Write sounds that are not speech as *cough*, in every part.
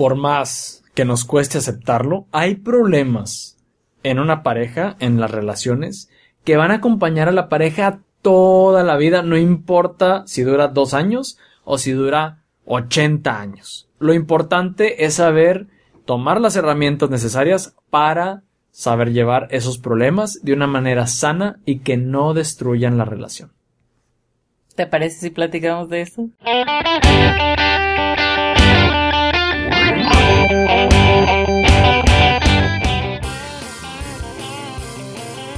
por más que nos cueste aceptarlo, hay problemas en una pareja, en las relaciones, que van a acompañar a la pareja toda la vida, no importa si dura dos años o si dura 80 años. Lo importante es saber tomar las herramientas necesarias para saber llevar esos problemas de una manera sana y que no destruyan la relación. ¿Te parece si platicamos de eso?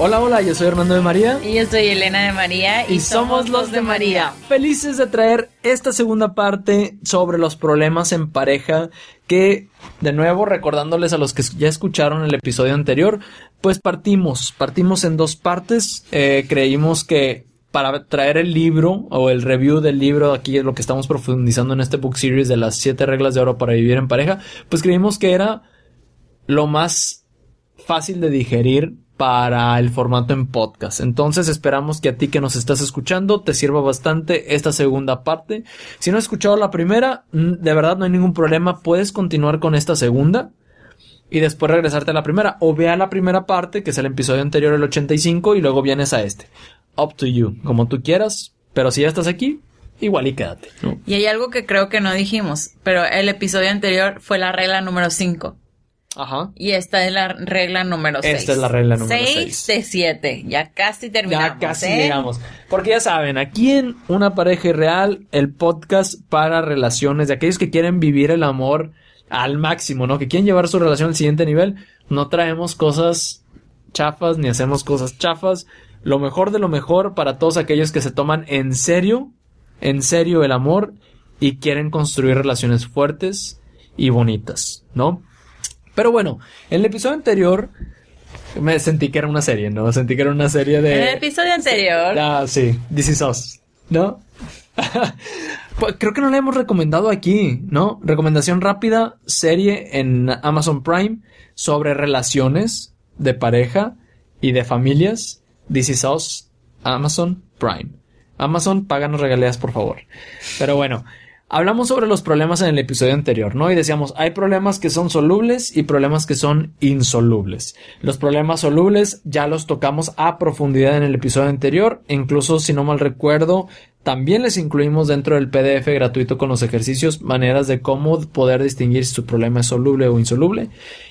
Hola, hola, yo soy Hernando de María. Y yo soy Elena de María. Y, somos los de María. Felices de traer esta segunda parte sobre los problemas en pareja que, de nuevo, recordándoles a los que ya escucharon el episodio anterior, pues partimos, partimos en dos partes. Eh, creímos que para traer el libro o el review del libro, aquí es lo que estamos profundizando en este book series de las siete reglas de oro para vivir en pareja, pues creímos que era lo más fácil de digerir para el formato en podcast. Entonces esperamos que a ti que nos estás escuchando te sirva bastante esta segunda parte. Si no has escuchado la primera, de verdad no hay ningún problema, puedes continuar con esta segunda y después regresarte a la primera o vea la primera parte que es el episodio anterior el 85 y luego vienes a este. Up to you, como tú quieras, pero si ya estás aquí, igual y quédate. Y hay algo que creo que no dijimos, pero el episodio anterior fue la regla número 5. Ajá. Y esta es la regla número 6. Esta es la regla número 6 de 7. Ya casi terminamos. Ya casi ¿eh? llegamos. Porque ya saben, aquí en Una Pareja Irreal, el podcast para relaciones de aquellos que quieren vivir el amor al máximo, ¿no? Que quieren llevar su relación al siguiente nivel. No traemos cosas chafas ni hacemos cosas chafas. Lo mejor de lo mejor para todos aquellos que se toman en serio, en serio el amor y quieren construir relaciones fuertes y bonitas, ¿no? Pero bueno, en el episodio anterior me sentí que era una serie, ¿no? Sentí que era una serie de... En el episodio anterior. Ah, sí, This Is Us, ¿no? *laughs* pues creo que no la hemos recomendado aquí, ¿no? Recomendación rápida, serie en Amazon Prime sobre relaciones de pareja y de familias. This Is Us, Amazon Prime. Amazon, páganos regalías, por favor. Pero bueno, Hablamos sobre los problemas en el episodio anterior, ¿no? Y decíamos, hay problemas que son solubles y problemas que son insolubles. Los problemas solubles ya los tocamos a profundidad en el episodio anterior, incluso si no mal recuerdo, también les incluimos dentro del PDF gratuito con los ejercicios maneras de cómo poder distinguir si su problema es soluble o insoluble.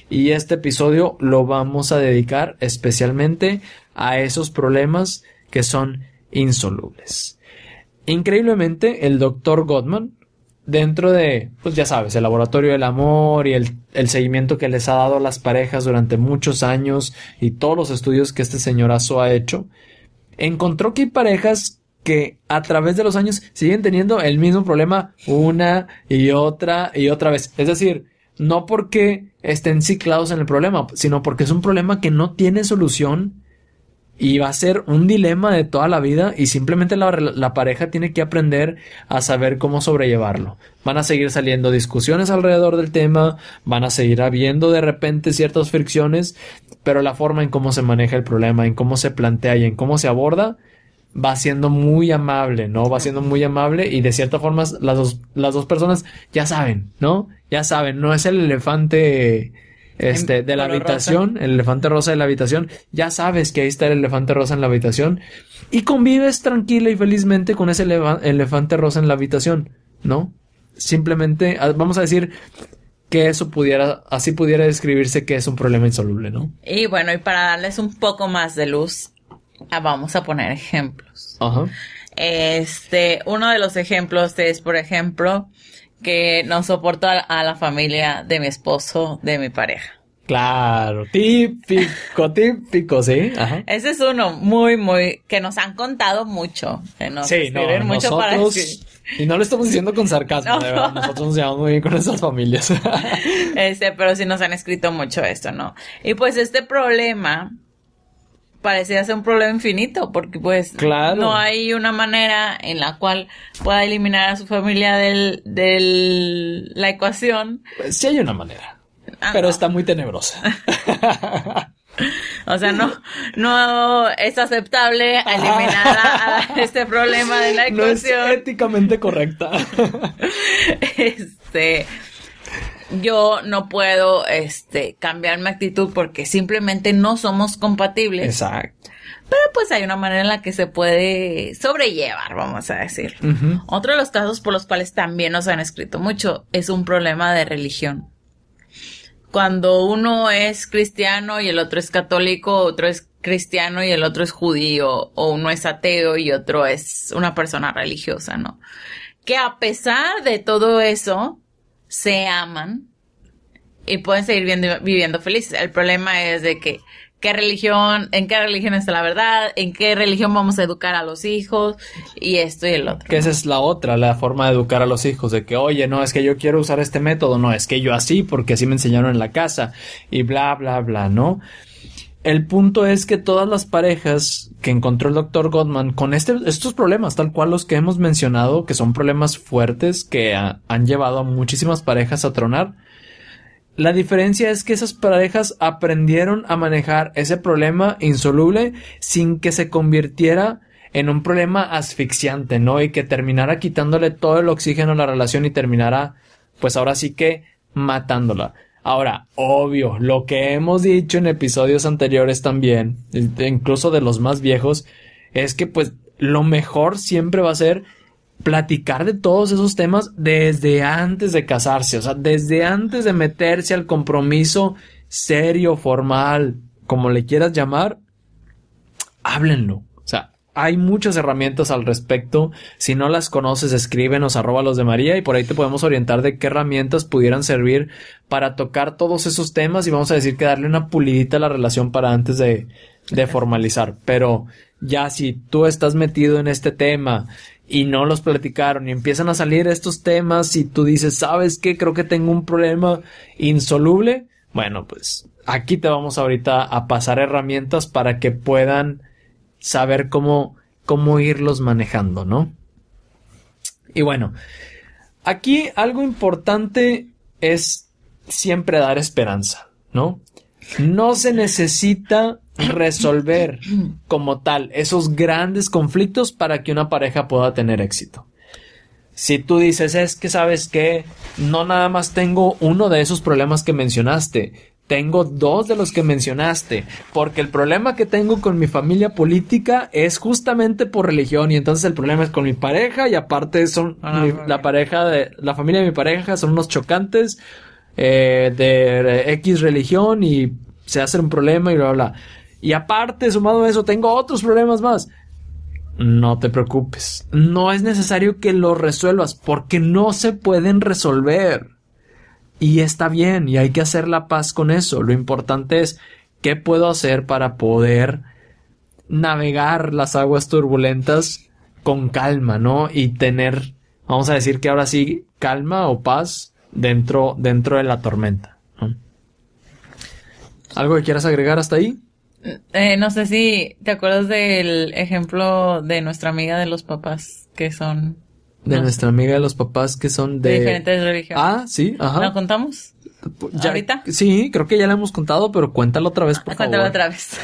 Y este episodio lo vamos a dedicar especialmente a esos problemas que son insolubles. Increíblemente, el doctor Gottman, dentro de, pues ya sabes, el laboratorio del amor y el, el, seguimiento que les ha dado a las parejas durante muchos años y todos los estudios que este señorazo ha hecho, encontró que hay parejas que a través de los años siguen teniendo el mismo problema una y otra y otra vez. Es decir, no porque estén ciclados en el problema, sino porque es un problema que no tiene solución y va a ser un dilema de toda la vida y simplemente la, la, pareja tiene que aprender a saber cómo sobrellevarlo. Van a seguir saliendo discusiones alrededor del tema, van a seguir habiendo de repente ciertas fricciones, pero la forma en cómo se maneja el problema, en cómo se plantea y en cómo se aborda, va siendo muy amable, ¿no? Va siendo muy amable y de cierta forma las dos, las dos personas ya saben, ¿no? Ya saben, no es el elefante este, de la habitación, el elefante rosa de la habitación, ya sabes que ahí está el elefante rosa en la habitación y convives tranquila y felizmente con ese elefante rosa en la habitación, ¿no? Simplemente, ah, vamos a decir que eso pudiera, así pudiera describirse que es un problema insoluble, ¿no? Y bueno, y para darles un poco más de luz, ah, vamos a poner ejemplos. Ajá. Este, uno de los ejemplos es, por ejemplo, que no soporto a, la familia de mi esposo, de mi pareja. Claro, típico, *laughs* típico, sí. Ajá. Ese es uno muy, muy, que nos han contado mucho. Que nos sí, no, mucho nosotros, para decir. Y no lo estamos diciendo con sarcasmo, de verdad. Nosotros nos llevamos muy bien con nuestras familias. *laughs* este, pero sí nos han escrito mucho esto, ¿no? Y pues este problema parecía ser un problema infinito, porque pues no hay una manera en la cual pueda eliminar a su familia del, del la ecuación. Pues sí hay una manera, ah, pero está muy tenebrosa. *laughs* o sea, no, no es aceptable eliminar a, *laughs* este problema de la ecuación. No es éticamente correcta. *laughs* este, yo no puedo, este, cambiar mi actitud porque simplemente no somos compatibles. Exacto. Pero pues hay una manera en la que se puede sobrellevar, vamos a decir. Otro de los casos por los cuales también nos han escrito mucho es un problema de religión. Cuando uno es cristiano y el otro es católico, otro es cristiano y el otro es judío, o uno es ateo y otro es una persona religiosa, ¿no? Que a pesar de todo eso, se aman y pueden seguir viviendo, felices. El problema es de que qué religión, en qué religión está la verdad, en qué religión vamos a educar a los hijos y esto y el otro. Que esa es la otra, la forma de educar a los hijos, de que, oye, no, es que yo quiero usar este método, no, es que yo así, porque así me enseñaron en la casa y bla, bla, bla, ¿no? El punto es que todas las parejas que encontró el doctor Gottman con este, estos problemas, tal cual los que hemos mencionado, que son problemas fuertes que han llevado a muchísimas parejas a tronar, la diferencia es que esas parejas aprendieron a manejar ese problema insoluble sin que se convirtiera en un problema asfixiante, ¿no? Y que terminara quitándole todo el oxígeno a la relación y terminara, pues ahora sí que matándola. Ahora, obvio, lo que hemos dicho en episodios anteriores también, incluso de los más viejos, es que pues lo mejor siempre va a ser platicar de todos esos temas desde antes de casarse, o sea, desde antes de meterse al compromiso serio, formal, como le quieras llamar, háblenlo hay muchas herramientas al respecto. Si no las conoces, escríbenos arroba los de María y por ahí te podemos orientar de qué herramientas pudieran servir para tocar todos esos temas y vamos a decir que darle una pulidita a la relación para antes de, de formalizar. Pero ya si tú estás metido en este tema y no los platicaron y empiezan a salir estos temas y tú dices, ¿sabes qué? Creo que tengo un problema insoluble. Bueno, pues aquí te vamos ahorita a pasar herramientas para que puedan saber cómo, cómo irlos manejando, ¿no? Y bueno, aquí algo importante es siempre dar esperanza, ¿no? No se necesita resolver como tal esos grandes conflictos para que una pareja pueda tener éxito. Si tú dices, es que sabes que no nada más tengo uno de esos problemas que mencionaste, tengo dos de los que mencionaste, porque el problema que tengo con mi familia política es justamente por religión y entonces el problema es con mi pareja y aparte son ah, la pareja de la familia de mi pareja son unos chocantes eh, de X religión y se hace un problema y bla bla. Y aparte, sumado a eso, tengo otros problemas más. No te preocupes. No es necesario que lo resuelvas porque no se pueden resolver. Y está bien, y hay que hacer la paz con eso. Lo importante es qué puedo hacer para poder navegar las aguas turbulentas con calma, ¿no? Y tener, vamos a decir que ahora sí, calma o paz dentro, dentro de la tormenta. ¿Algo que quieras agregar hasta ahí? Eh, no sé si te acuerdas del ejemplo de nuestra amiga de los papás que son de nuestra amiga de los papás que son de... diferentes religiones. Ah, sí, ajá. ¿Lo contamos? ¿Ahorita? Sí, creo que ya lo hemos contado, pero cuéntalo otra vez, por Cuéntalo otra vez.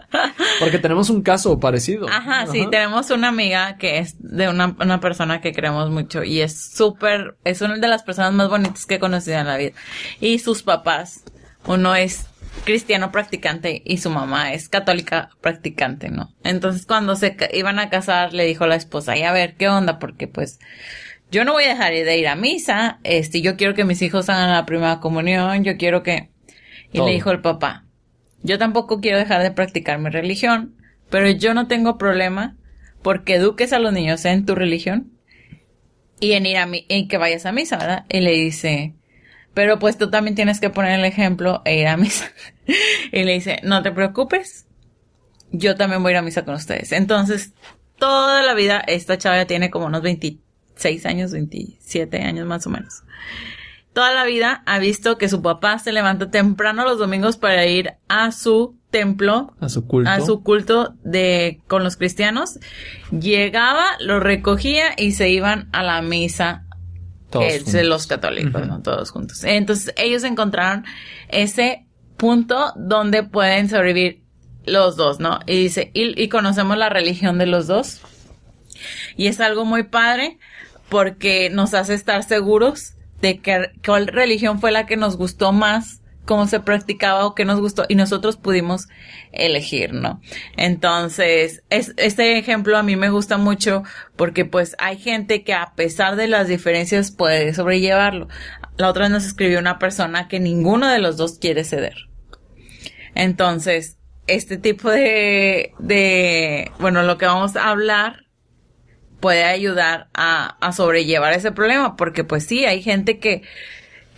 *laughs* Porque tenemos un caso parecido. Ajá, sí, tenemos una amiga que es de una, una persona que queremos mucho y es súper, es una de las personas más bonitas que he conocido en la vida. Y sus papás, uno es cristiano practicante y su mamá es católica practicante, ¿no? Entonces cuando se iban a casar le dijo la esposa, y a ver, ¿qué onda? Porque pues yo no voy a dejar de ir a misa, este, yo quiero que mis hijos hagan la primera comunión, yo quiero que... Y le dijo el papá, yo tampoco quiero dejar de practicar mi religión, pero yo no tengo problema porque eduques a los niños en tu religión y en ir a mi, en que vayas a misa, ¿verdad? Y le dice, pero pues tú también tienes que poner el ejemplo e ir a misa. *laughs* y le dice, no te preocupes, yo también voy a ir a misa con ustedes. Entonces, toda la vida, esta chava ya tiene como unos 26 años, 27 años más o menos. Toda la vida ha visto que su papá se levanta temprano los domingos para ir a su templo, a su culto, a su culto de con los cristianos. Llegaba, lo recogía y se iban a la misa todos los católicos, ¿no? Todos juntos. Entonces, ellos encontraron ese punto donde pueden sobrevivir los dos, ¿no? Y dice, y, conocemos la religión de los dos. Y es algo muy padre porque nos hace estar seguros de que, cuál religión fue la que nos gustó más, cómo se practicaba o qué nos gustó y nosotros pudimos elegir, ¿no? Entonces, es, este ejemplo a mí me gusta mucho porque pues hay gente que a pesar de las diferencias puede sobrellevarlo. La otra nos escribió una persona que ninguno de los dos quiere ceder. Entonces, este tipo de, de, bueno, lo que vamos a hablar puede ayudar a sobrellevar ese problema, porque pues sí, hay gente que,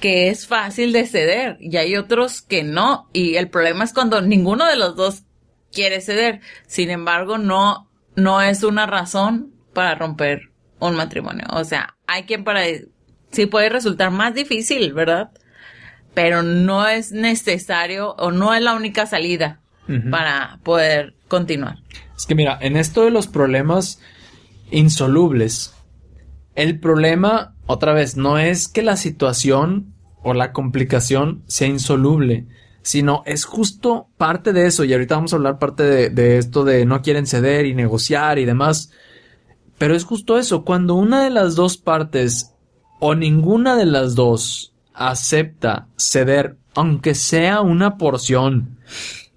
que es fácil de ceder y hay otros que no, y el problema es cuando ninguno de los dos quiere ceder. Sin embargo, no, no es una razón para romper un matrimonio. O sea, hay quien para, sí puede resultar más difícil, ¿verdad? Pero no es necesario o no es la única salida para poder continuar. Es que mira, en esto de los problemas, insolubles. El problema, otra vez, no es que la situación o la complicación sea insoluble, sino es justo parte de eso, y ahorita vamos a hablar parte de, esto de no quieren ceder y negociar y demás, pero es justo eso, cuando una de las dos partes o ninguna de las dos acepta ceder, aunque sea una porción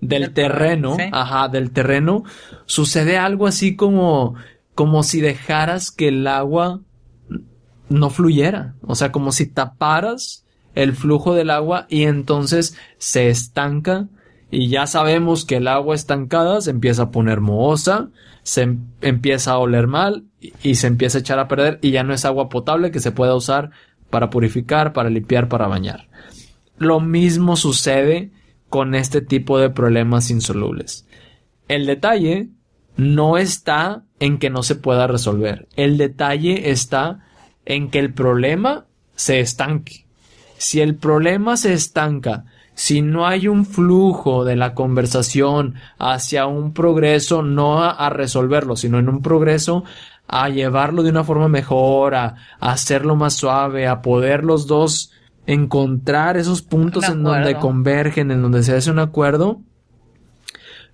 del terreno, ajá, del terreno, sucede algo así como como si dejaras que el agua no fluyera, o sea, como si taparas el flujo del agua y entonces se estanca y ya sabemos que el agua estancada se empieza a poner mohosa, se em, empieza a oler mal y, se empieza a echar a perder y ya no es agua potable que se pueda usar para purificar, para limpiar, para bañar. Lo mismo sucede con este tipo de problemas insolubles. El detalle no está en que no se pueda resolver. El detalle está en que el problema se estanque. Si el problema se estanca, si no hay un flujo de la conversación hacia un progreso, no a, resolverlo, sino en un progreso a llevarlo de una forma mejor, a, hacerlo más suave, a poder los dos encontrar esos puntos en donde convergen, en donde se hace un acuerdo,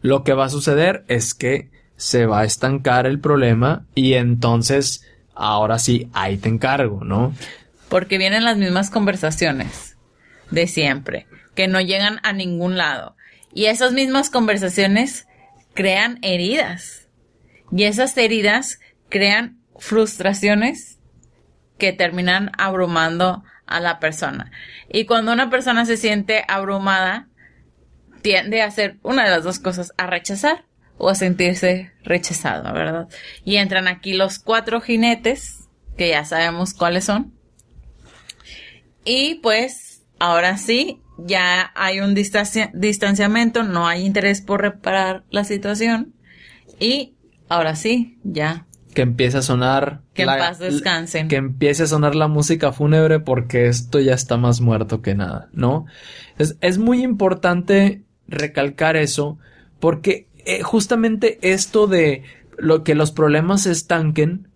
lo que va a suceder es que se va a estancar el problema y entonces ahora sí, ahí te encargo, ¿no? Porque vienen las mismas conversaciones de siempre, que no llegan a ningún lado. Y esas mismas conversaciones crean heridas. Y esas heridas crean frustraciones que terminan abrumando a la persona. Y cuando una persona se siente abrumada, tiende a hacer una de las dos cosas, a rechazar o a sentirse rechazado, ¿verdad? Y entran aquí los cuatro jinetes, que ya sabemos cuáles son. Y pues, ahora sí, ya hay un distanciamiento, no hay interés por reparar la situación. Y ahora sí, ya. Que empiece a sonar. Que en paz descansen. Que empiece a sonar la música fúnebre porque esto ya está más muerto que nada, ¿no? Es, es muy importante recalcar eso porque eh, justamente esto de lo que los problemas se estanquen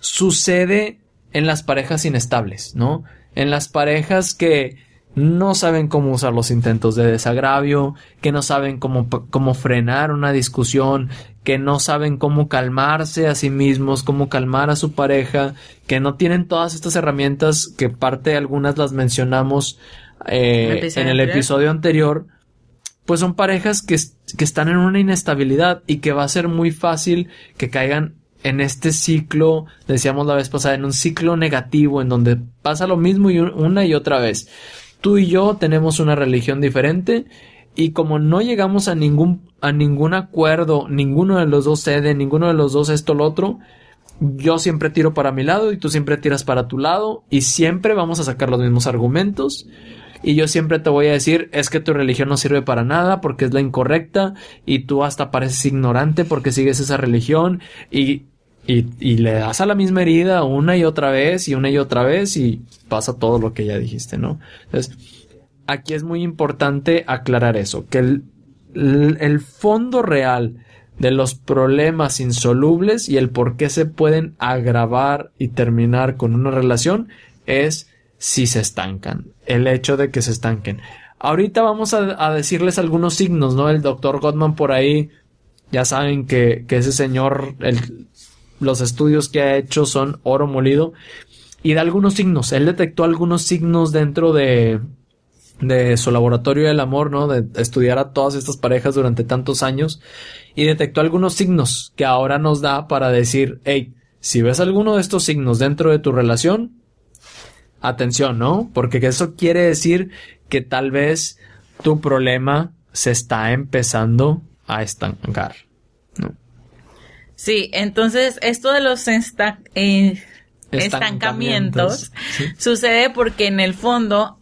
sucede en las parejas inestables, ¿no? En las parejas que no saben cómo usar los intentos de desagravio, que no saben cómo, cómo frenar una discusión, que no saben cómo calmarse a sí mismos, cómo calmar a su pareja, que no tienen todas estas herramientas que parte algunas las mencionamos eh, en el episodio anterior, pues son parejas que, que están en una inestabilidad y que va a ser muy fácil que caigan en este ciclo, decíamos la vez pasada, en un ciclo negativo en donde pasa lo mismo y una y otra vez. Tú y yo tenemos una religión diferente y como no llegamos a ningún a ningún acuerdo, ninguno de los dos cede, ninguno de los dos esto lo otro, yo siempre tiro para mi lado y tú siempre tiras para tu lado y siempre vamos a sacar los mismos argumentos y yo siempre te voy a decir es que tu religión no sirve para nada porque es la incorrecta y tú hasta pareces ignorante porque sigues esa religión y, y, le das a la misma herida una y otra vez y una y otra vez y pasa todo lo que ya dijiste, ¿no? Entonces, aquí es muy importante aclarar eso, que el fondo real de los problemas insolubles y el por qué se pueden agravar y terminar con una relación es si se estancan, el hecho de que se estanquen. Ahorita vamos a, decirles algunos signos, ¿no? El doctor Gottman por ahí, ya saben que, ese señor, los estudios que ha hecho son oro molido. y da algunos signos. Él detectó algunos signos dentro de, de su laboratorio del amor, ¿no? De estudiar a todas estas parejas durante tantos años y detectó algunos signos que ahora nos da para decir, hey, si ves alguno de estos signos dentro de tu relación, atención, ¿no? Porque eso quiere decir que tal vez tu problema se está empezando a estancar, ¿no? Sí, entonces esto de los eh, estancamientos, sucede porque en el fondo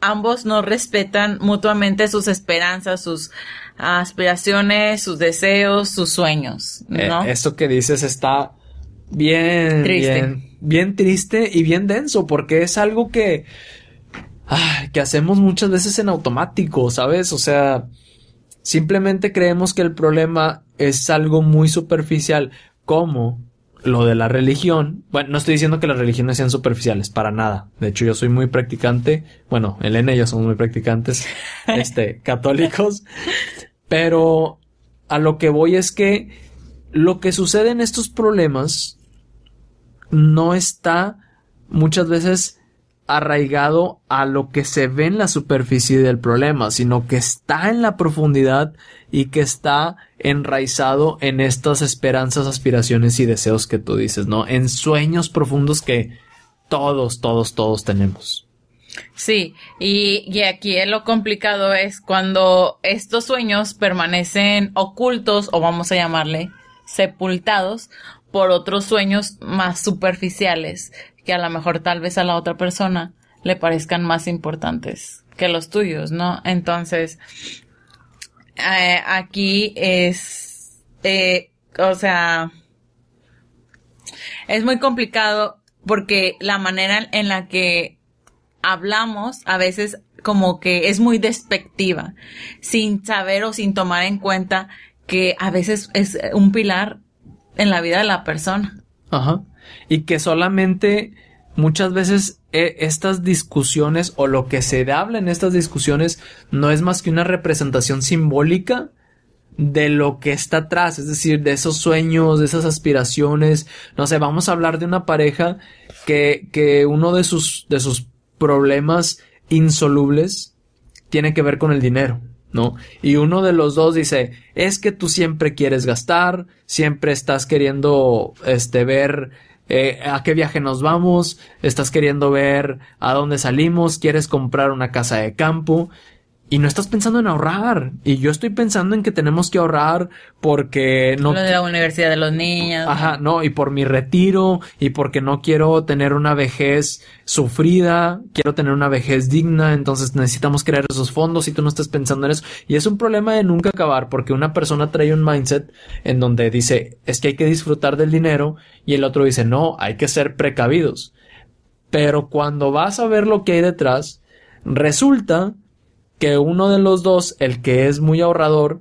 ambos no respetan mutuamente sus esperanzas, sus aspiraciones, sus deseos, sus sueños, ¿no? Eh, eso que dices está bien triste. Bien, triste y bien denso porque es algo que que hacemos muchas veces en automático, ¿sabes? O sea, simplemente creemos que el problema es algo muy superficial, como lo de la religión, bueno, no estoy diciendo que las religiones sean superficiales, para nada. De hecho, yo soy muy practicante, bueno, Elena y yo somos muy practicantes, *laughs* este, católicos, pero a lo que voy es que lo que sucede en estos problemas no está muchas veces arraigado a lo que se ve en la superficie del problema, sino que está en la profundidad y que está enraizado en estas esperanzas, aspiraciones y deseos que tú dices, ¿no? En sueños profundos que todos, todos, todos tenemos. Sí, y, y aquí lo complicado es cuando estos sueños permanecen ocultos o vamos a llamarle sepultados por otros sueños más superficiales que a lo mejor tal vez a la otra persona le parezcan más importantes que los tuyos, ¿no? Entonces, eh, aquí es, eh, o sea, es muy complicado porque la manera en la que hablamos a veces como que es muy despectiva, sin saber o sin tomar en cuenta que a veces es un pilar en la vida de la persona. Ajá. Y que solamente muchas veces eh, estas discusiones o lo que se habla en estas discusiones no es más que una representación simbólica de lo que está atrás, es decir, de esos sueños, de esas aspiraciones. No sé, vamos a hablar de una pareja que, que uno de sus, de sus problemas insolubles tiene que ver con el dinero. ¿No? Y uno de los dos dice, es que tú siempre quieres gastar, siempre estás queriendo, este, ver eh, a qué viaje nos vamos, estás queriendo ver a dónde salimos, quieres comprar una casa de campo y no estás pensando en ahorrar. Y yo estoy pensando en que tenemos que ahorrar porque no. Lo de la universidad de los niños. Ajá, no, y por mi retiro, y porque no quiero tener una vejez sufrida, quiero tener una vejez digna, entonces necesitamos crear esos fondos y tú no estás pensando en eso. Y es un problema de nunca acabar, porque una persona trae un mindset en donde dice, es que hay que disfrutar del dinero, y el otro dice, no, hay que ser precavidos. Pero cuando vas a ver lo que hay detrás, resulta que uno de los dos, el que es muy ahorrador,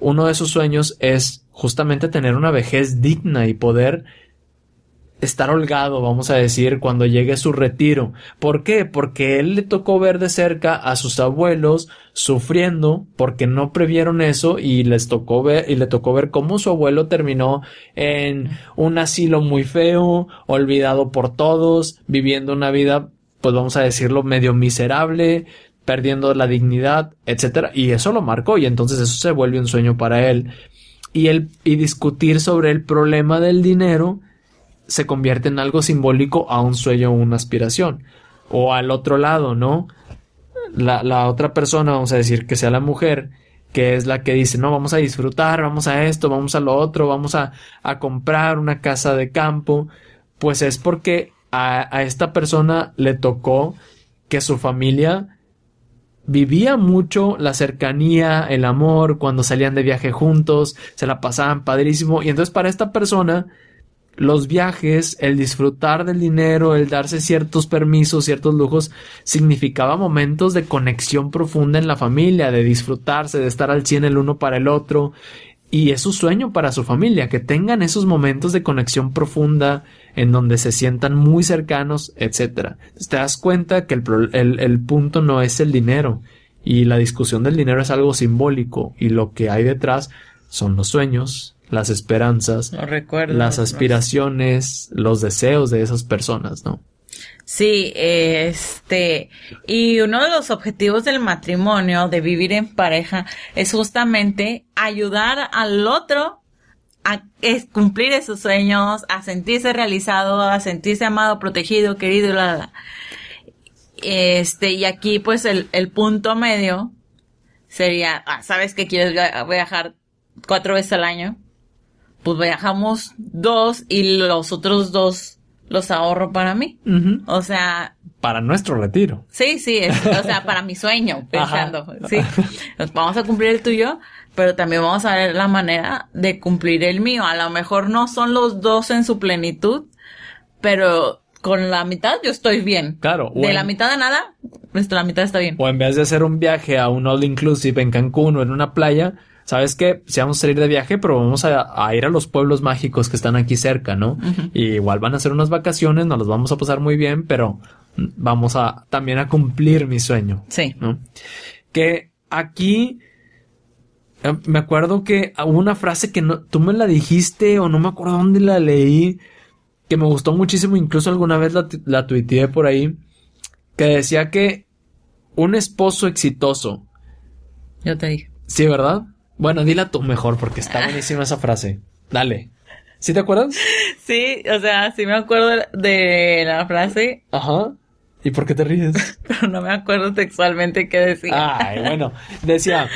uno de sus sueños es justamente tener una vejez digna y poder estar holgado, vamos a decir, cuando llegue su retiro. ¿Por qué? Porque él le tocó ver de cerca a sus abuelos sufriendo porque no previeron eso y les tocó ver y le tocó ver cómo su abuelo terminó en un asilo muy feo, olvidado por todos, viviendo una vida pues vamos a decirlo medio miserable, perdiendo la dignidad, etcétera, y eso lo marcó y entonces eso se vuelve un sueño para él. Y el y discutir sobre el problema del dinero se convierte en algo simbólico a un sueño o una aspiración. O al otro lado, ¿no? La, la otra persona, vamos a decir que sea la mujer, que es la que dice, no, vamos a disfrutar, vamos a esto, vamos a lo otro, vamos a, a comprar una casa de campo, pues es porque a, a esta persona le tocó que su familia vivía mucho la cercanía, el amor, cuando salían de viaje juntos, se la pasaban padrísimo. Y entonces para esta persona, los viajes, el disfrutar del dinero, el darse ciertos permisos, ciertos lujos, significaba momentos de conexión profunda en la familia, de disfrutarse, de estar al cien el uno para el otro. Y es su sueño para su familia, que tengan esos momentos de conexión profunda, en donde se sientan muy cercanos, etc. Te das cuenta que el, el, punto no es el dinero y la discusión del dinero es algo simbólico y lo que hay detrás son los sueños, las esperanzas, las aspiraciones, los deseos de esas personas, ¿no? Sí, este, y uno de los objetivos del matrimonio, de vivir en pareja, es justamente ayudar al otro a cumplir esos sueños, a sentirse realizado, a sentirse amado, protegido, querido, la, Este, y aquí pues el, el punto medio sería, ah, ¿sabes que quieres viajar cuatro veces al año? Pues viajamos dos y los otros dos los ahorro para mí. O sea... Para nuestro retiro. Sí, sí, o sea, para mi sueño, *laughs* pensando. Sí, vamos a cumplir el tuyo, pero también vamos a ver la manera de cumplir el mío. A lo mejor no son los dos en su plenitud, pero con la mitad yo estoy bien. Claro. De la mitad de nada, pues la mitad está bien. O en vez de hacer un viaje a un all inclusive en Cancún o en una playa, ¿sabes qué? Si vamos a salir de viaje, pero vamos a, ir a los pueblos mágicos que están aquí cerca, ¿no? y igual van a ser unas vacaciones, nos los vamos a pasar muy bien, pero vamos a también a cumplir mi sueño. Sí. ¿no? Que aquí me acuerdo que hubo una frase que no, tú me la dijiste o no me acuerdo dónde la leí, que me gustó muchísimo, incluso alguna vez la, la tuiteé por ahí, que decía que un esposo exitoso. Yo te dije. Sí, ¿verdad? Bueno, dila tú mejor porque está buenísima esa frase. Dale. ¿Sí te acuerdas? *laughs* Sí, o sea, sí me acuerdo de la frase. Ajá. ¿Y por qué te ríes? *laughs* Pero no me acuerdo textualmente qué decía. Ay, bueno. Decía,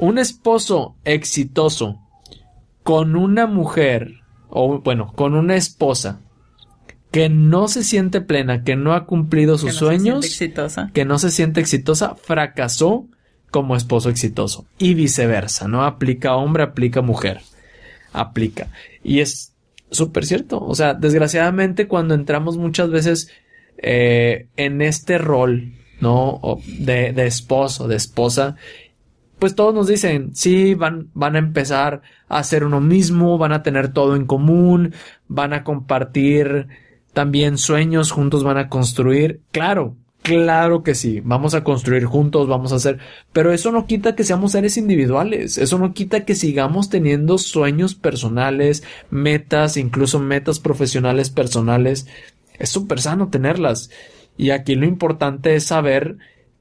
un esposo exitoso con una mujer, o bueno, con una esposa que no se siente plena, que no ha cumplido sus sueños, exitosa. que no se siente exitosa, fracasó como esposo exitoso. Y viceversa, ¿no? Aplica hombre, aplica mujer. Aplica. Y es súper cierto. O sea, desgraciadamente cuando entramos muchas veces eh, en este rol, ¿no? De, de esposo, de esposa, pues todos nos dicen, sí, van, van a empezar a ser uno mismo, van a tener todo en común, van a compartir también sueños, juntos van a construir. Claro, Claro que sí, vamos a construir juntos, vamos a hacer, pero eso no quita que seamos seres individuales, eso no quita que sigamos teniendo sueños personales, metas, incluso metas profesionales personales. Es súper sano tenerlas. Y aquí lo importante es saber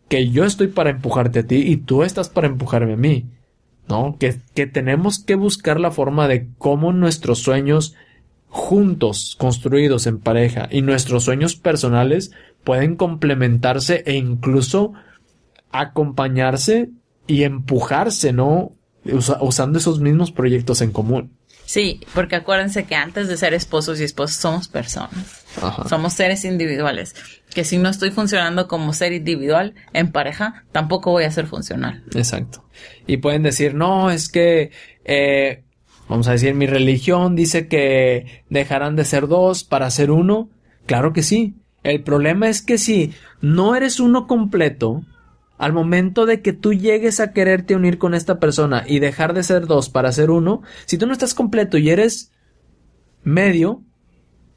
que yo estoy para empujarte a ti y tú estás para empujarme a mí. ¿No? Que, que tenemos que buscar la forma de cómo nuestros sueños juntos, construidos en pareja, y nuestros sueños personales pueden complementarse e incluso acompañarse y empujarse, ¿no? usando esos mismos proyectos en común. Sí, porque acuérdense que antes de ser esposos y esposas somos personas. Somos seres individuales. Que si no estoy funcionando como ser individual en pareja, tampoco voy a ser funcional. Exacto. Y pueden decir, no, es que, eh, vamos a decir, mi religión dice que dejarán de ser dos para ser uno. Claro que sí. El problema es que si no eres uno completo, al momento de que tú llegues a quererte unir con esta persona y dejar de ser dos para ser uno, si tú no estás completo y eres medio,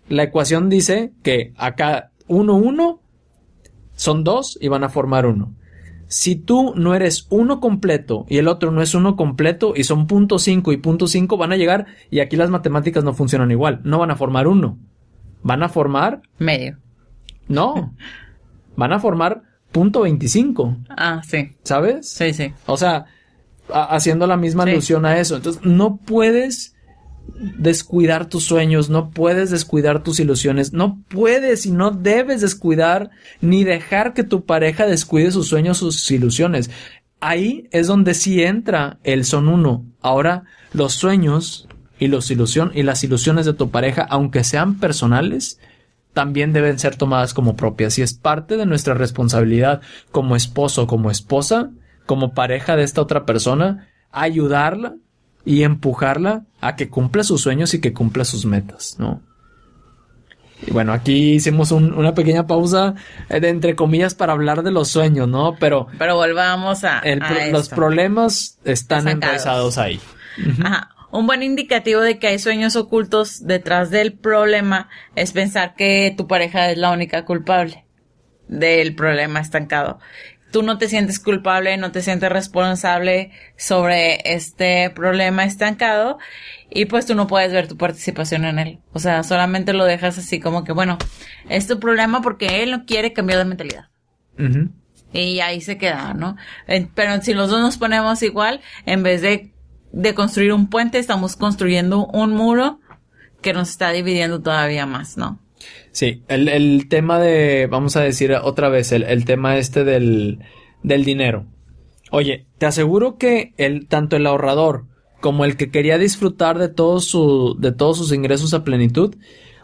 la ecuación dice que acá uno, uno son dos y van a formar uno. Si tú no eres uno completo y el otro no es uno completo y son punto cinco y punto cinco van a llegar y aquí las matemáticas no funcionan igual, no van a formar uno, van a formar medio. No. *laughs* Van a formar punto 25. Ah, sí. ¿Sabes? Sí, sí. O sea, haciendo la misma alusión a eso. Entonces, no puedes descuidar tus sueños, no puedes descuidar tus ilusiones, no puedes y no debes descuidar ni dejar que tu pareja descuide sus sueños, sus ilusiones. Ahí es donde sí entra el son uno. Ahora, los sueños y los y las ilusiones de tu pareja, aunque sean personales, también deben ser tomadas como propias y es parte de nuestra responsabilidad como esposo, como esposa, como pareja de esta otra persona, ayudarla y empujarla a que cumpla sus sueños y que cumpla sus metas, ¿no? Y bueno, aquí hicimos una pequeña pausa eh, de entre comillas para hablar de los sueños, ¿no? Pero... Pero volvamos a... los problemas están enraizados ahí. Ajá. Un buen indicativo de que hay sueños ocultos detrás del problema es pensar que tu pareja es la única culpable del problema estancado. Tú no te sientes culpable, no te sientes responsable sobre este problema estancado y pues tú no puedes ver tu participación en él. O sea, solamente lo dejas así como que, bueno, es tu problema porque él no quiere cambiar de mentalidad. Y ahí se queda, ¿no? Pero si los dos nos ponemos igual, en vez de, de construir un puente, estamos construyendo un muro que nos está dividiendo todavía más, ¿no? Sí, el, el tema de, vamos a decir otra vez, el, el tema este del, del dinero. Oye, te aseguro que el, tanto el ahorrador como el que quería disfrutar de, todo su, de todos sus ingresos a plenitud,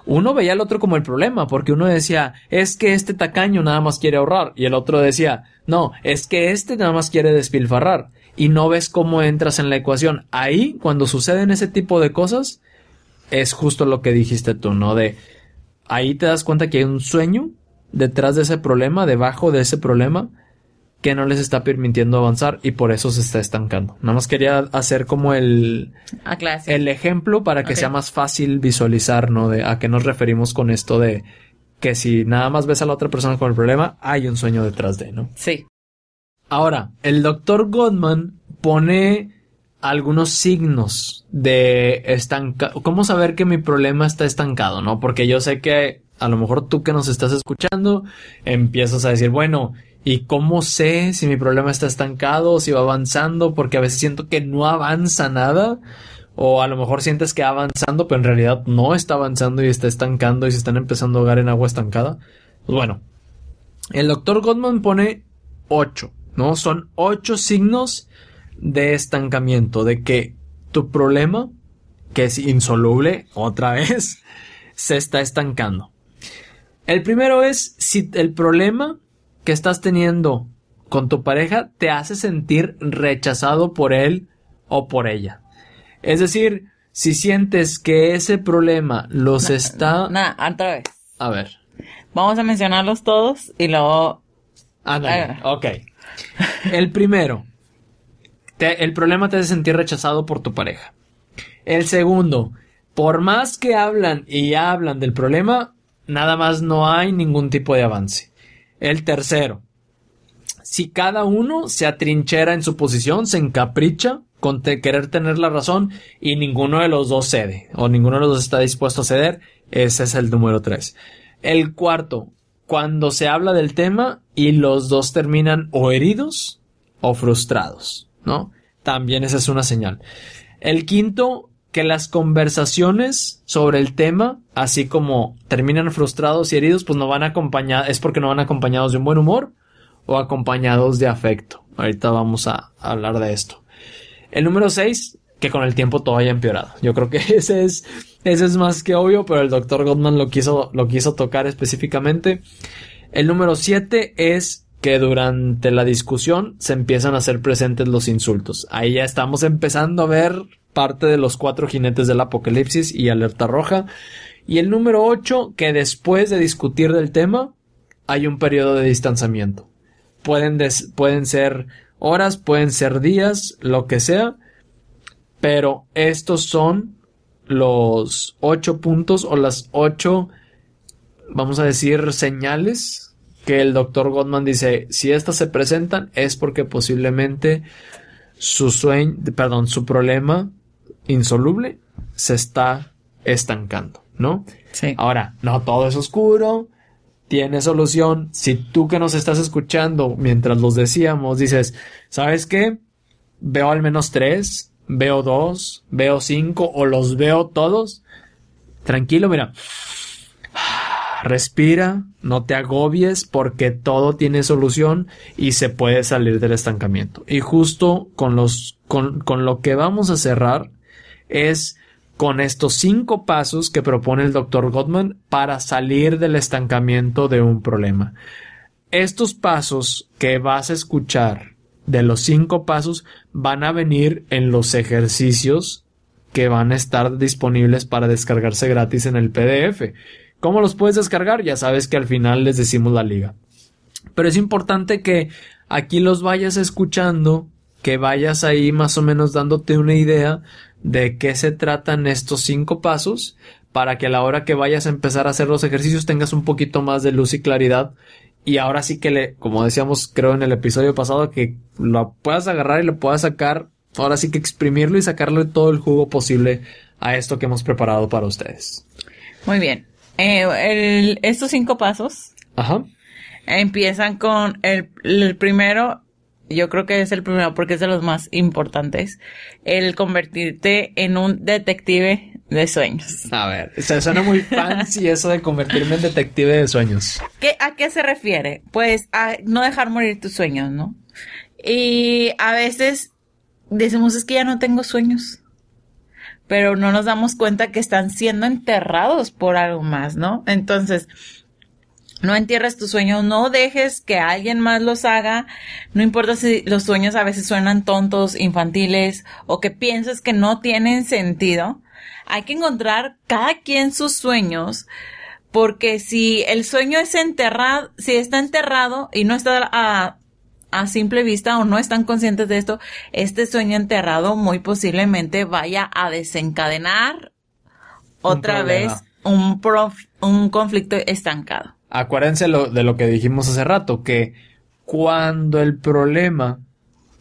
uno veía al otro como el problema, porque uno decía, es que este tacaño nada más quiere ahorrar, y el otro decía, no, es que este nada más quiere despilfarrar, y no ves cómo entras en la ecuación. Ahí, cuando suceden ese tipo de cosas, es justo lo que dijiste tú, ¿no? De, ahí te das cuenta que hay un sueño detrás de ese problema, debajo de ese problema, que no les está permitiendo avanzar y por eso se está estancando. Nada más quería hacer como el, ah, el ejemplo para que sea más fácil visualizar, ¿no? De a qué nos referimos con esto de que si nada más ves a la otra persona con el problema, hay un sueño detrás de, ¿no? Sí. Ahora, el doctor Goldman pone algunos signos de estancado. ¿Cómo saber que mi problema está estancado, no? Porque yo sé que a lo mejor tú que nos estás escuchando empiezas a decir, bueno, ¿y cómo sé si mi problema está estancado o si va avanzando? Porque a veces siento que no avanza nada. O a lo mejor sientes que va avanzando, pero en realidad no está avanzando y está estancando y se están empezando a ahogar en agua estancada. Pues bueno, el doctor Gottman pone ocho, ¿no? Son ocho signos de estancamiento, de que tu problema, que es insoluble, otra vez, *laughs* se está estancando. El primero es si el problema que estás teniendo con tu pareja te hace sentir rechazado por él o por ella. Es decir, si sientes que ese problema los está... Nah, otra vez. A ver. Vamos a mencionarlos todos y luego... Ah, ok. El primero, el problema te hace sentir rechazado por tu pareja. El segundo, por más que hablan y hablan del problema, nada más no hay ningún tipo de avance. El tercero, si cada uno se atrinchera en su posición, se encapricha con querer tener la razón y ninguno de los dos cede o ninguno de los dos está dispuesto a ceder, ese es el número tres. El cuarto, cuando se habla del tema y los dos terminan o heridos o frustrados. ¿No? También esa es una señal. El quinto, que las conversaciones sobre el tema, así como terminan frustrados y heridos, pues no van acompañados, es porque no van acompañados de un buen humor o acompañados de afecto. Ahorita vamos a, hablar de esto. El número seis, que con el tiempo todo haya empeorado. Yo creo que *laughs* ese es, ese es más que obvio, pero el doctor Goldman lo quiso, lo quiso tocar específicamente. El número siete es que durante la discusión se empiezan a hacer presentes los insultos. Ahí ya estamos empezando a ver parte de los cuatro jinetes del apocalipsis y alerta roja. Y el número 8, que después de discutir del tema, hay un periodo de distanciamiento. Pueden, pueden ser horas, pueden ser días, lo que sea, pero estos son los ocho puntos o las ocho, vamos a decir, señales que el doctor Gottman dice, si estas se presentan es porque posiblemente su sueño, perdón, su problema insoluble se está estancando, ¿no? Sí. Ahora, no todo es oscuro, tiene solución. Si tú que nos estás escuchando mientras los decíamos dices, ¿sabes qué? Veo al menos tres, veo dos, veo cinco o los veo todos. Tranquilo, mira respira, no te agobies porque todo tiene solución y se puede salir del estancamiento. Y justo con los, con, con lo que vamos a cerrar es con estos cinco pasos que propone el Dr. Gottman para salir del estancamiento de un problema. Estos pasos que vas a escuchar de los cinco pasos van a venir en los ejercicios que van a estar disponibles para descargarse gratis en el PDF. ¿Cómo los puedes descargar? Ya sabes que al final les decimos la liga. Pero es importante que aquí los vayas escuchando, que vayas ahí más o menos dándote una idea de qué se tratan estos cinco pasos para que a la hora que vayas a empezar a hacer los ejercicios tengas un poquito más de luz y claridad y ahora sí que le, como decíamos creo en el episodio pasado, que lo puedas agarrar y lo puedas sacar, ahora sí que exprimirlo y sacarle todo el jugo posible a esto que hemos preparado para ustedes. Muy bien. Eh, estos cinco pasos Ajá. empiezan con el, el primero, yo creo que es el primero porque es de los más importantes, el convertirte en un detective de sueños. A ver, se suena muy fancy eso de convertirme en detective de sueños. ¿Qué, ¿A qué se refiere? Pues a no dejar morir tus sueños, ¿no? Y a veces decimos es que ya no tengo sueños, pero no nos damos cuenta que están siendo enterrados por algo más, ¿no? Entonces, no entierres tus sueños, no dejes que alguien más los haga, no importa si los sueños a veces suenan tontos, infantiles o que pienses que no tienen sentido. Hay que encontrar cada quien sus sueños, porque si el sueño es enterrado, si está enterrado y no está a, a simple vista o no están conscientes de esto, este sueño enterrado muy posiblemente vaya a desencadenar otra vez un, un conflicto estancado. Acuérdense de lo que dijimos hace rato, que cuando el problema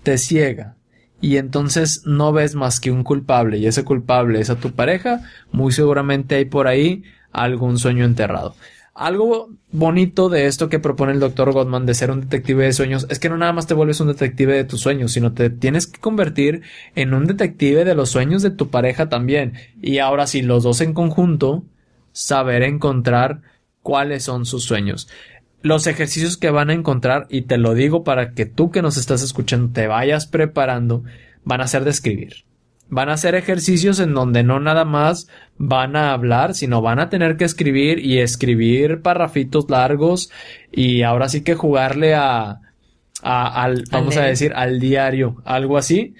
te ciega y entonces no ves más que un culpable y ese culpable es a tu pareja, muy seguramente hay por ahí algún sueño enterrado. Algo bonito de esto que propone el doctor Gottman de ser un detective de sueños es que no nada más te vuelves un detective de tus sueños, sino te tienes que convertir en un detective de los sueños de tu pareja también. Y ahora sí, los dos en conjunto, saber encontrar cuáles son sus sueños. Los ejercicios que van a encontrar, y te lo digo para que tú que nos estás escuchando te vayas preparando, van a ser de escribir. Van a ser ejercicios en donde no nada más van a hablar, sino van a tener que escribir y escribir parrafitos largos y ahora sí que jugarle a, al, vamos a decir, al diario, algo así.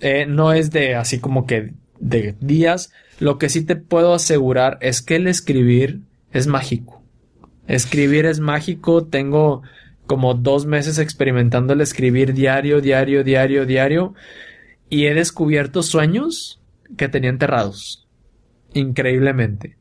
Eh, no es de así como que de días. Lo que sí te puedo asegurar es que el escribir es mágico. Escribir es mágico. Tengo como dos meses experimentando el escribir diario, diario, diario, diario. Y he descubierto sueños que tenía enterrados. Increíblemente.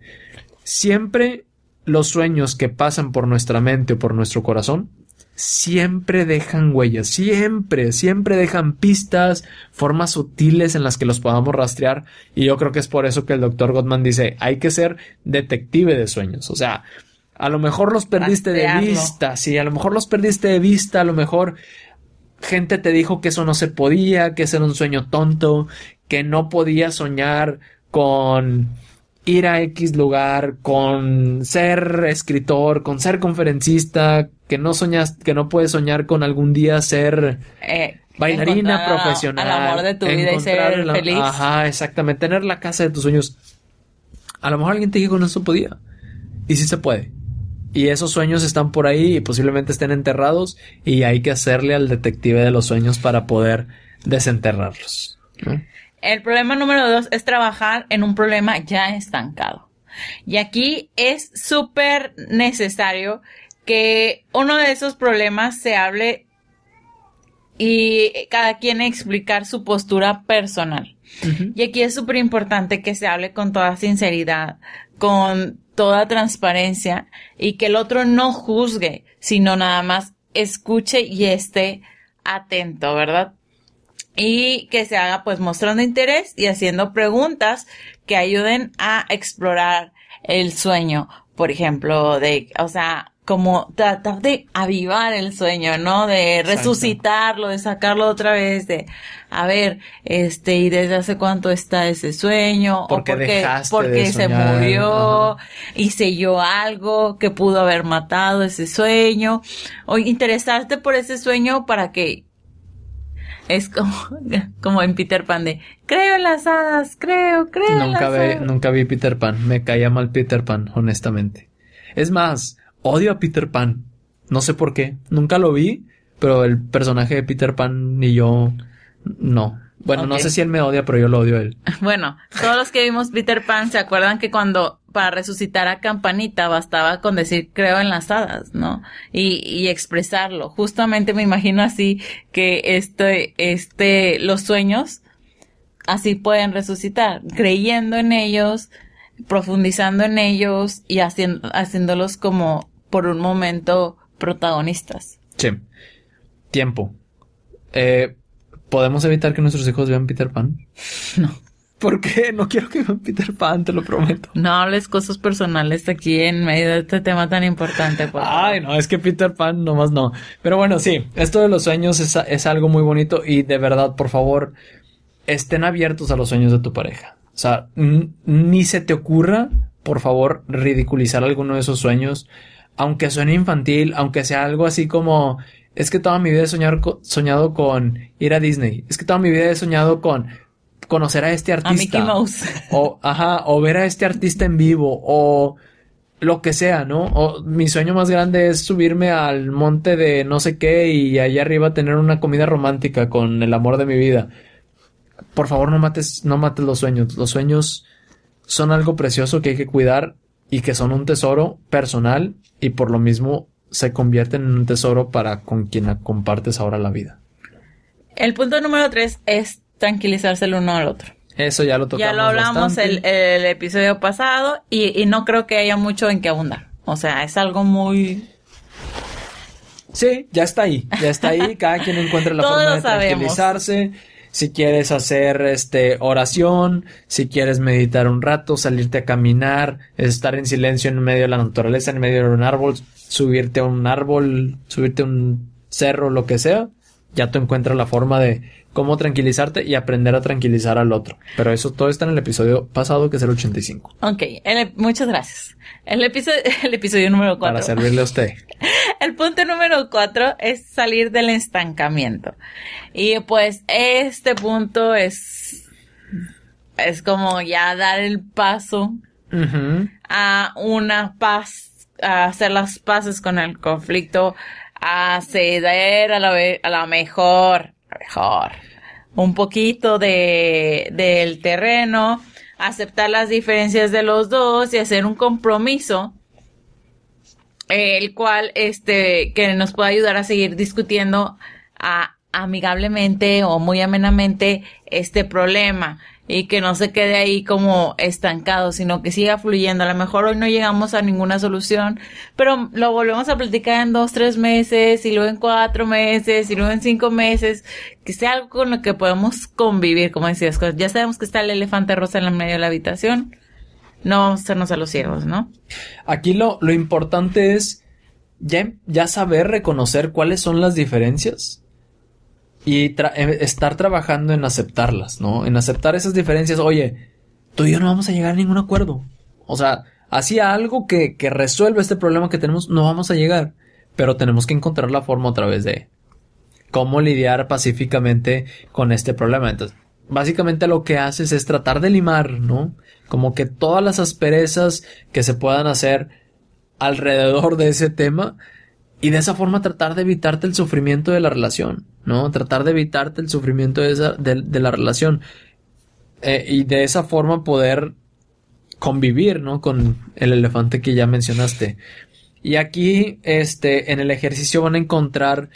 Siempre los sueños que pasan por nuestra mente o por nuestro corazón siempre dejan huellas, siempre, siempre dejan pistas, formas sutiles en las que los podamos rastrear y yo creo que es por eso que el doctor Gottman dice hay que ser detective de sueños, o sea, a lo mejor los perdiste de vista, sí, a lo mejor los perdiste de vista, a lo mejor gente te dijo que eso no se podía, que ese era un sueño tonto, que no podías soñar con ir a X lugar, con ser escritor, con ser conferencista, que no soñas, que no puedes soñar con algún día ser eh, bailarina profesional. Al amor de tu vida y ser feliz. Ajá, exactamente. Tener la casa de tus sueños. A lo mejor alguien te dijo que no se podía. Y sí se puede. Y esos sueños están por ahí y posiblemente estén enterrados y hay que hacerle al detective de los sueños para poder desenterrarlos. El problema número dos es trabajar en un problema ya estancado. Y aquí es súper necesario que uno de esos problemas se hable y cada quien explicar su postura personal. Y aquí es súper importante que se hable con toda sinceridad, con toda transparencia y que el otro no juzgue, sino nada más escuche y esté atento, ¿verdad? y que se haga pues mostrando interés y haciendo preguntas que ayuden a explorar el sueño, por ejemplo, de, o sea, como tratar de avivar el sueño, ¿no? De resucitarlo, de sacarlo otra vez, de, a ver, este, y desde hace cuánto está ese sueño, porque o porque, porque se murió, y selló algo que pudo haber matado ese sueño, o interesarte por ese sueño para que es como, *laughs* como en Peter Pan de creo en las hadas, creo, creo nunca en las hadas. Nunca vi Peter Pan, me caía mal Peter Pan, honestamente. Es más, odio a Peter Pan. No sé por qué, nunca lo vi, pero el personaje de Peter Pan ni yo no. Bueno, no sé si él me odia, pero yo lo odio a él. *laughs* Bueno, todos los que vimos Peter Pan se acuerdan que cuando para resucitar a Campanita bastaba con decir creo en las hadas, ¿no? Y, y expresarlo. Justamente me imagino así que este, este, los sueños así pueden resucitar, creyendo en ellos, profundizando en ellos y haciendo, haciéndolos como por un momento protagonistas. Sí. Tiempo. Eh, ¿Podemos evitar que nuestros hijos vean Peter Pan? *laughs* No. ¿Por qué? No quiero que vean Peter Pan, te lo prometo. No hables cosas personales aquí en medio de este tema tan importante. Ay, no, es que Peter Pan nomás no. Pero bueno, sí, esto de los sueños es, es algo muy bonito y de verdad, por favor, estén abiertos a los sueños de tu pareja. O sea, ni se te ocurra, por favor, ridiculizar alguno de esos sueños, aunque suene infantil, aunque sea algo así como, es que toda mi vida he soñado, soñado con ir a Disney, es que toda mi vida he soñado con conocer a este artista. A Mickey Mouse. O, ajá, o ver a este artista en vivo, o lo que sea, ¿no? O mi sueño más grande es subirme al monte de no sé qué y allá arriba tener una comida romántica con el amor de mi vida por favor no mates, no mates los sueños. Los sueños son algo precioso que hay que cuidar y que son un tesoro personal y por lo mismo se convierten en un tesoro para con quien compartes ahora la vida. El punto número tres es tranquilizarse el uno al otro. Eso ya lo tocamos. Ya lo hablamos el, el, episodio pasado y, y no creo que haya mucho en que abundar. O sea, es algo muy Sí, ya está ahí, ya está ahí, cada quien encuentra la *laughs* forma de tranquilizarse si quieres hacer este oración, si quieres meditar un rato, salirte a caminar, estar en silencio en medio de la naturaleza, en medio de un árbol, subirte a un árbol, subirte a un cerro, lo que sea, ya tú encuentras la forma de cómo tranquilizarte y aprender a tranquilizar al otro. Pero eso todo está en el episodio pasado, que es el 85. Ok, muchas gracias. El episodio, *laughs* el episodio número 4. Para servirle a usted. *laughs* el punto número 4 es salir del estancamiento. Y pues este punto es, es como ya dar el paso a una paz, a hacer las paces con el conflicto, a ceder a la, a la mejor, mejor, un poquito de, del terreno, aceptar las diferencias de los dos y hacer un compromiso el cual este que nos pueda ayudar a seguir discutiendo a, amigablemente o muy amenamente este problema y que no se quede ahí como estancado, sino que siga fluyendo. A lo mejor hoy no llegamos a ninguna solución, pero lo volvemos a platicar en dos, tres meses y luego en cuatro meses y luego en cinco meses, que sea algo con lo que podemos convivir, como decías. Ya sabemos que está el elefante rosa en la medio de la habitación. No vamos a hacernos a los ciegos, ¿no? Aquí lo, lo importante es ya, ya saber reconocer cuáles son las diferencias y eh, estar trabajando en aceptarlas, ¿no? En aceptar esas diferencias. Oye, tú y yo no vamos a llegar a ningún acuerdo. O sea, hacia algo que, que resuelva este problema que tenemos, no vamos a llegar. Pero tenemos que encontrar la forma otra vez de cómo lidiar pacíficamente con este problema. Entonces, básicamente lo que haces es tratar de limar, ¿no? Como que todas las asperezas que se puedan hacer alrededor de ese tema y de esa forma tratar de evitarte el sufrimiento de la relación, ¿no? Tratar de evitarte el sufrimiento de, esa, de, la relación. Eh, y de esa forma poder convivir, ¿no? Con el elefante que ya mencionaste. Y aquí, este, en el ejercicio van a encontrar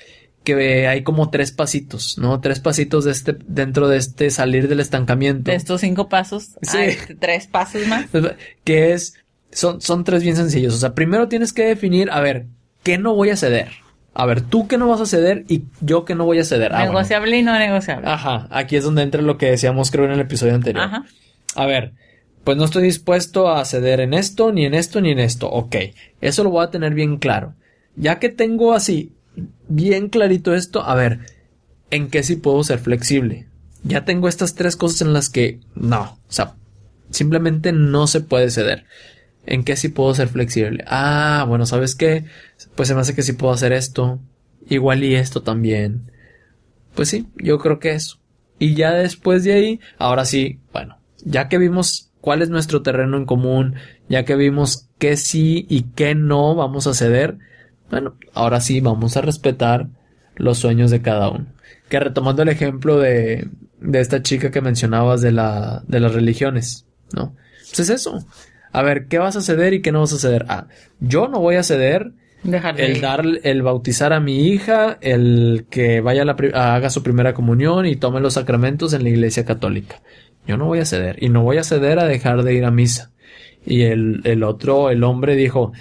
que hay como tres pasitos, ¿no? Tres pasitos de este, dentro de este salir del estancamiento. De estos cinco pasos. Sí. Hay tres pasos más. *laughs* Que es, son, son tres bien sencillos. O sea, primero tienes que definir, a ver, ¿qué no voy a ceder? A ver, tú que no vas a ceder y yo que no voy a ceder. Ah, negociable y no negociable. Ajá, aquí es donde entra lo que decíamos creo en el episodio anterior. Ajá. A ver, pues no estoy dispuesto a ceder en esto, ni en esto, ni en esto. Ok, eso lo voy a tener bien claro. Ya que tengo así bien clarito esto, a ver, ¿en qué sí puedo ser flexible? Ya tengo estas tres cosas en las que no, o sea, simplemente no se puede ceder. ¿En qué sí puedo ser flexible? Ah, bueno, ¿sabes qué? Pues se me hace que sí puedo hacer esto. Igual y esto también. Pues sí, yo creo que eso. Y ya después de ahí, ahora sí, bueno, ya que vimos cuál es nuestro terreno en común, ya que vimos qué sí y qué no vamos a ceder, bueno, ahora sí vamos a respetar los sueños de cada uno. Que retomando el ejemplo de, de esta chica que mencionabas de la, de las religiones, ¿no? Pues es eso a ver, ¿qué vas a ceder y qué no vas a ceder? Ah, yo no voy a ceder el dar, el bautizar a mi hija, el que vaya a la, haga su primera comunión y tome los sacramentos en la iglesia católica. Yo no voy a ceder y no voy a ceder a dejar de ir a misa. Y el, el otro, el hombre dijo,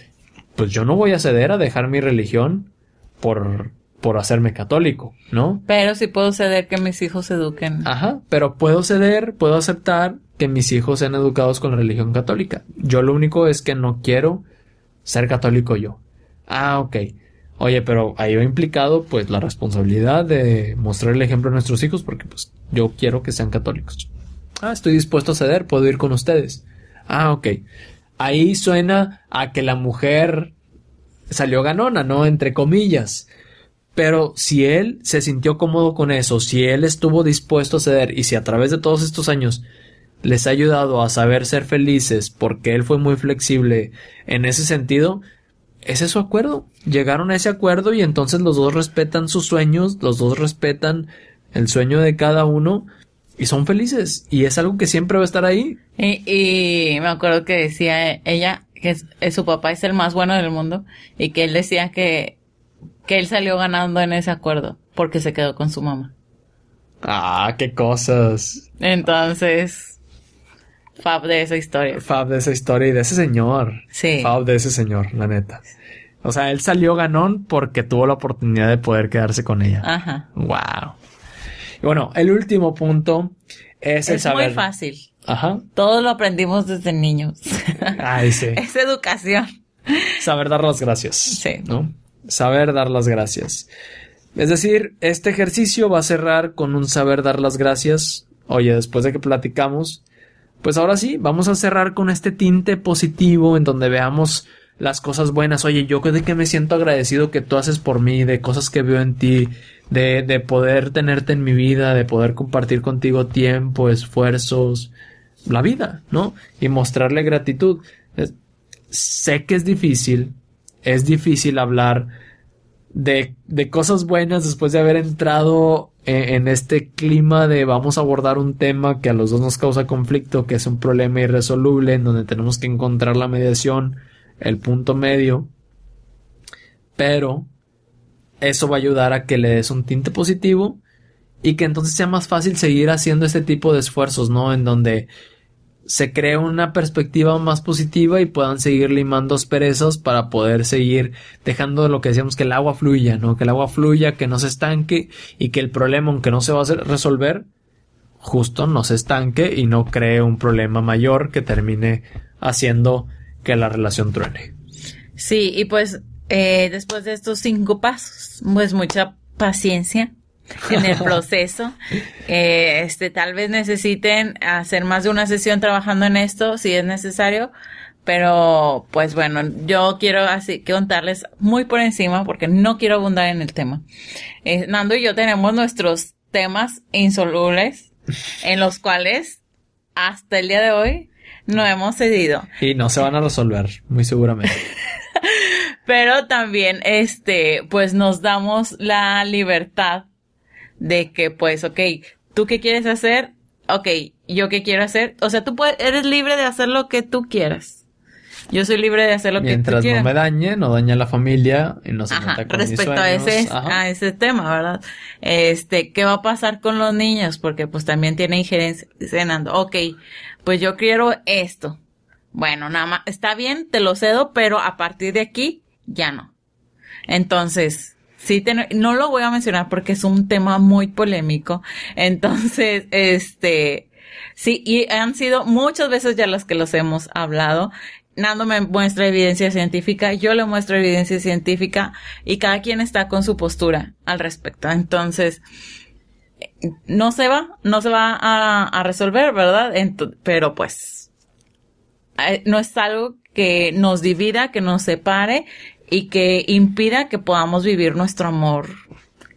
pues yo no voy a ceder a dejar mi religión por, por hacerme católico, ¿no? Pero sí puedo ceder que mis hijos se eduquen. Ajá, pero puedo ceder, puedo aceptar que mis hijos sean educados con la religión católica. Yo lo único es que no quiero ser católico yo. Ah, ok. Oye, pero ahí va implicado pues la responsabilidad de mostrar el ejemplo a nuestros hijos porque pues yo quiero que sean católicos. Ah, estoy dispuesto a ceder, puedo ir con ustedes. Ah, ok. Ahí suena a que la mujer salió ganona, ¿no? Entre comillas. Pero si él se sintió cómodo con eso, si él estuvo dispuesto a ceder y si a través de todos estos años les ha ayudado a saber ser felices porque él fue muy flexible en ese sentido, ese es su acuerdo. Llegaron a ese acuerdo y entonces los dos respetan sus sueños, los dos respetan el sueño de cada uno y son felices. Y es algo que siempre va a estar ahí. Y, me acuerdo que decía ella que su papá es el más bueno del mundo y que él decía que, que él salió ganando en ese acuerdo porque se quedó con su mamá. Ah, qué cosas. Entonces, Fab de esa historia. Fab de esa historia y de ese señor. Sí. Fab de ese señor, la neta. O sea, él salió ganón porque tuvo la oportunidad de poder quedarse con ella. Ajá. Wow. Y bueno, el último punto es, el saber. Es muy fácil. Ajá. Todo lo aprendimos desde niños. Ay, sí. *laughs* es educación. Saber dar las gracias. Sí. ¿No? Saber dar las gracias. Es decir, este ejercicio va a cerrar con un saber dar las gracias. Oye, después de que platicamos, pues ahora sí, vamos a cerrar con este tinte positivo en donde veamos las cosas buenas. Oye, yo de que me siento agradecido que tú haces por mí, de cosas que veo en ti, de, de poder tenerte en mi vida, de poder compartir contigo tiempo, esfuerzos, la vida, ¿no? Y mostrarle gratitud. sé que es difícil, es difícil hablar de, de cosas buenas después de haber entrado en, este clima de vamos a abordar un tema que a los dos nos causa conflicto, que es un problema irresoluble, en donde tenemos que encontrar la mediación, el punto medio, pero eso va a ayudar a que le des un tinte positivo y que entonces sea más fácil seguir haciendo este tipo de esfuerzos, ¿no? En donde se crea una perspectiva más positiva y puedan seguir limando asperezas para poder seguir dejando lo que decíamos que el agua fluya, ¿no? Que el agua fluya, que no se estanque y que el problema, aunque no se va a resolver, justo no se estanque y no cree un problema mayor que termine haciendo que la relación truene. Sí, y pues eh, después de estos cinco pasos, pues mucha paciencia, en el *laughs* proceso. Eh, este, tal vez necesiten hacer más de una sesión trabajando en esto, si es necesario. Pero, pues bueno, yo quiero así contarles muy por encima, porque no quiero abundar en el tema. Eh, Nando y yo tenemos nuestros temas insolubles, en los cuales, hasta el día de hoy, no hemos cedido. Y no se van a resolver, muy seguramente. *laughs* *laughs* Pero también, este, pues nos damos la libertad de que pues, ok, ¿tú qué quieres hacer? Ok, ¿yo qué quiero hacer? O sea, tú puedes, eres libre de hacer lo que tú quieras. Yo soy libre de hacer lo que tú quieras. Mientras no me dañe, no dañe a la familia y no se meta con respecto a ese a ese tema, ¿verdad? Este, ¿qué va a pasar con los niños? Porque pues también tiene injerencia cenando. Ok, pues yo quiero esto. Bueno, nada más, está bien, te lo cedo, pero a partir de aquí ya no. Entonces, sí, no lo voy a mencionar porque es un tema muy polémico. *laughs* Entonces, este, sí, y han sido muchas veces ya las que los hemos hablado. Nando me muestra evidencia científica, yo le muestro evidencia científica y cada quien está con su postura al respecto. Entonces, no se va, no se va a, resolver, ¿verdad? pero pues, eh, no es algo que nos divida, que nos separe y que impida que podamos vivir nuestro amor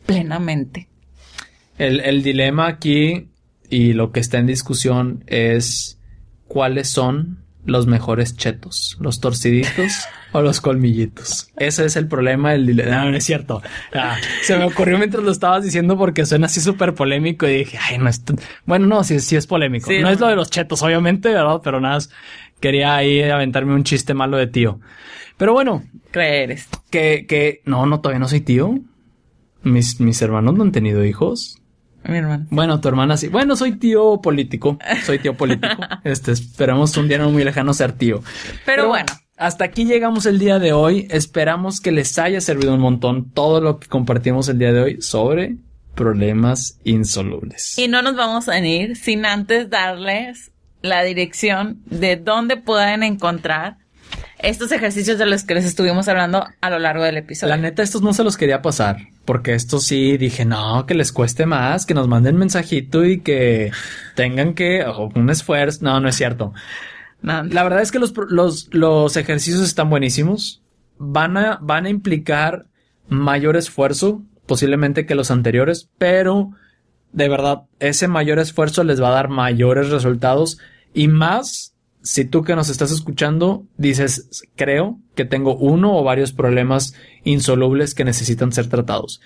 plenamente. El, el dilema aquí y lo que está en discusión es cuáles son los mejores chetos, los torciditos *laughs* o los colmillitos. Ese es el problema del dilema. No, no es cierto. Ah, se me ocurrió mientras lo estabas diciendo porque suena así súper polémico y dije, ay, no es... Bueno, no, sí, sí es polémico. no, es lo de los chetos, obviamente, ¿verdad? Pero nada, quería ahí aventarme un chiste malo de tío. Pero bueno. Creer Que, que, no, no, todavía no soy tío. Mis, mis hermanos no han tenido hijos. Mi hermano. Bueno, tu hermana sí. Bueno, soy tío político. Soy tío político. *laughs* este, esperamos un día no muy lejano ser tío. Pero, bueno. hasta aquí llegamos el día de hoy. Esperamos que les haya servido un montón todo lo que compartimos el día de hoy sobre problemas insolubles. Y no nos vamos a ir sin antes darles la dirección de dónde pueden encontrar estos ejercicios de los que les estuvimos hablando a lo largo del episodio. La neta, estos no se los quería pasar, porque estos sí dije, no, que les cueste más, que nos manden mensajito y que tengan que, un esfuerzo. No, no es cierto. La verdad es que los, los, los ejercicios están buenísimos. Van a, van a implicar mayor esfuerzo, posiblemente que los anteriores, pero de verdad, ese mayor esfuerzo les va a dar mayores resultados y más si tú que nos estás escuchando dices, creo que tengo uno o varios problemas insolubles que necesitan ser tratados.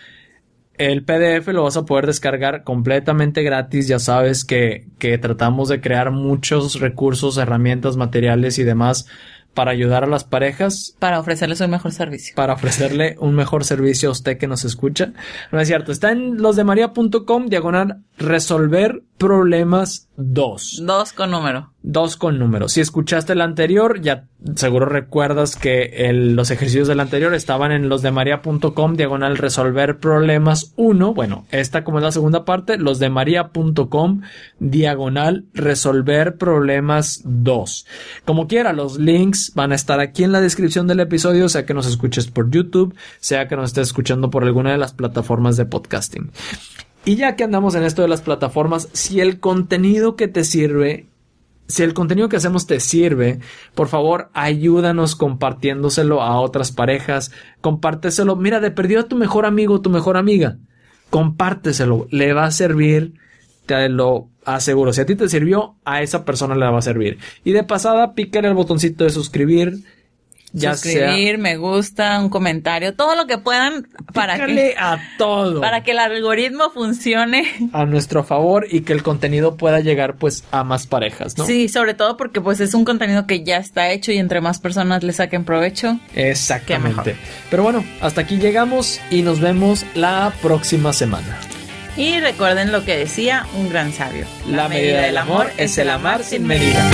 El PDF lo vas a poder descargar completamente gratis. Ya sabes que, que tratamos de crear muchos recursos, herramientas, materiales y demás para ayudar a las parejas. Para ofrecerles un mejor servicio. Para ofrecerle un mejor servicio a usted que nos escucha. No es cierto. Está en losdemaria.com, diagonal, resolver problemas 2. Dos con número. Dos con número. Si escuchaste el anterior, ya seguro recuerdas que los ejercicios del anterior estaban en losdemaria.com, diagonal, resolver problemas 1. Bueno, esta como es la segunda parte, losdemaria.com, diagonal, resolver problemas 2. Como quiera, los links van a estar aquí en la descripción del episodio, sea que nos escuches por YouTube, sea que nos estés escuchando por alguna de las plataformas de podcasting. Y ya que andamos en esto de las plataformas, si el contenido que te sirve, si el contenido que hacemos te sirve, por favor ayúdanos compartiéndoselo a otras parejas, compárteselo, mira, de perdido a tu mejor amigo tu mejor amiga, compárteselo, le va a servir, te lo aseguro, si a ti te sirvió, a esa persona le va a servir. Y de pasada, pícale el botoncito de suscribir, ya suscribir, me gusta, un comentario, todo lo que puedan para que a todo para que el algoritmo funcione a nuestro favor y que el contenido pueda llegar pues a más parejas, ¿no? Sí, sobre todo porque pues es un contenido que ya está hecho y entre más personas le saquen provecho. Exactamente. Pero bueno, hasta aquí llegamos y nos vemos la próxima semana. Y recuerden lo que decía un gran sabio. La, medida, del amor es el amar sin medida.